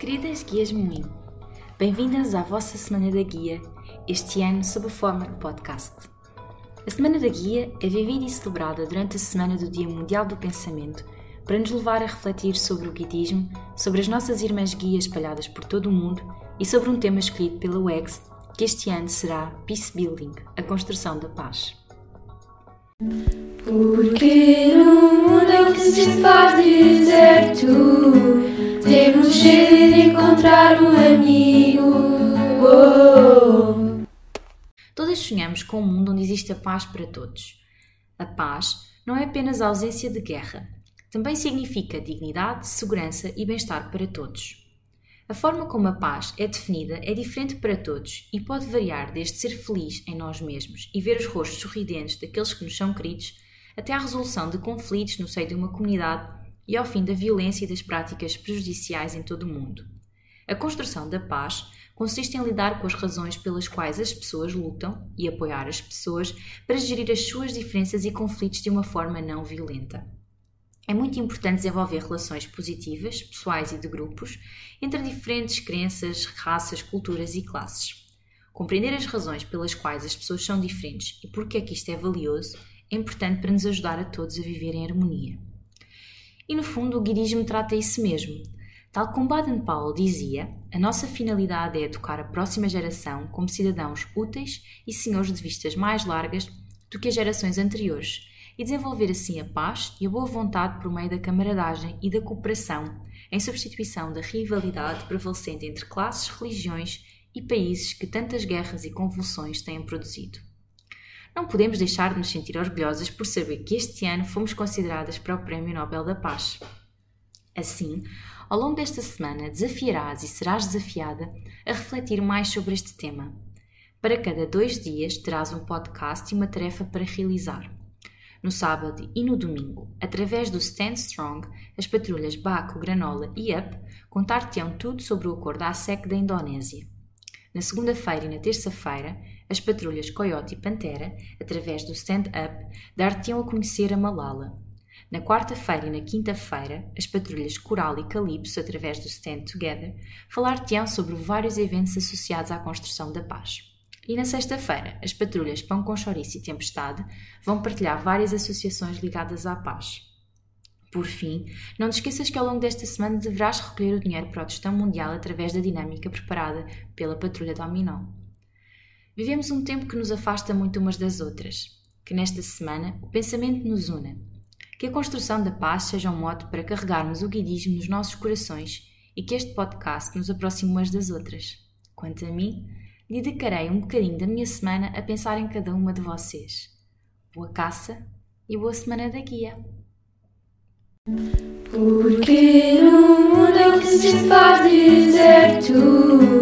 Queridas guias Moinho, bem-vindas à vossa Semana da Guia, este ano sob a forma de podcast. A Semana da Guia é vivida e celebrada durante a semana do Dia Mundial do Pensamento para nos levar a refletir sobre o guidismo, sobre as nossas irmãs guias espalhadas por todo o mundo e sobre um tema escolhido pela UEX, que este ano será Peace Building, a construção da paz. Porque no mundo que se faz Sonhamos com um mundo onde existe a paz para todos. A paz não é apenas a ausência de guerra, também significa dignidade, segurança e bem-estar para todos. A forma como a paz é definida é diferente para todos e pode variar desde ser feliz em nós mesmos e ver os rostos sorridentes daqueles que nos são queridos, até à resolução de conflitos no seio de uma comunidade e ao fim da violência e das práticas prejudiciais em todo o mundo. A construção da paz consiste em lidar com as razões pelas quais as pessoas lutam e apoiar as pessoas para gerir as suas diferenças e conflitos de uma forma não violenta. É muito importante desenvolver relações positivas, pessoais e de grupos, entre diferentes crenças, raças, culturas e classes. Compreender as razões pelas quais as pessoas são diferentes e porque é que isto é valioso é importante para nos ajudar a todos a viver em harmonia. E no fundo, o guirismo trata isso mesmo. Tal como Baden-Powell dizia, a nossa finalidade é educar a próxima geração como cidadãos úteis e senhores de vistas mais largas do que as gerações anteriores, e desenvolver assim a paz e a boa vontade por meio da camaradagem e da cooperação, em substituição da rivalidade prevalecente entre classes, religiões e países que tantas guerras e convulsões têm produzido. Não podemos deixar de nos sentir orgulhosas por saber que este ano fomos consideradas para o Prémio Nobel da Paz. Assim, ao longo desta semana, desafiarás e serás desafiada a refletir mais sobre este tema. Para cada dois dias, terás um podcast e uma tarefa para realizar. No sábado e no domingo, através do Stand Strong, as patrulhas Baco, Granola e UP contar-te-ão tudo sobre o acordo ASEC da Indonésia. Na segunda-feira e na terça-feira, as patrulhas Coyote e Pantera, através do Stand Up, dar-te-ão a conhecer a Malala. Na quarta-feira e na quinta-feira, as patrulhas Coral e Calypso, através do Stand Together, falar-te-ão sobre vários eventos associados à construção da paz. E na sexta-feira, as patrulhas Pão com Chouriço e Tempestade vão partilhar várias associações ligadas à paz. Por fim, não te esqueças que ao longo desta semana deverás recolher o dinheiro para o Tostão Mundial através da dinâmica preparada pela Patrulha Dominó. Vivemos um tempo que nos afasta muito umas das outras. Que nesta semana o pensamento nos una. Que a construção da paz seja um modo para carregarmos o guidismo nos nossos corações e que este podcast nos aproxime umas das outras. Quanto a mim, dedicarei um bocadinho da minha semana a pensar em cada uma de vocês. Boa caça e boa semana da guia! Porque no mundo que se faz deserto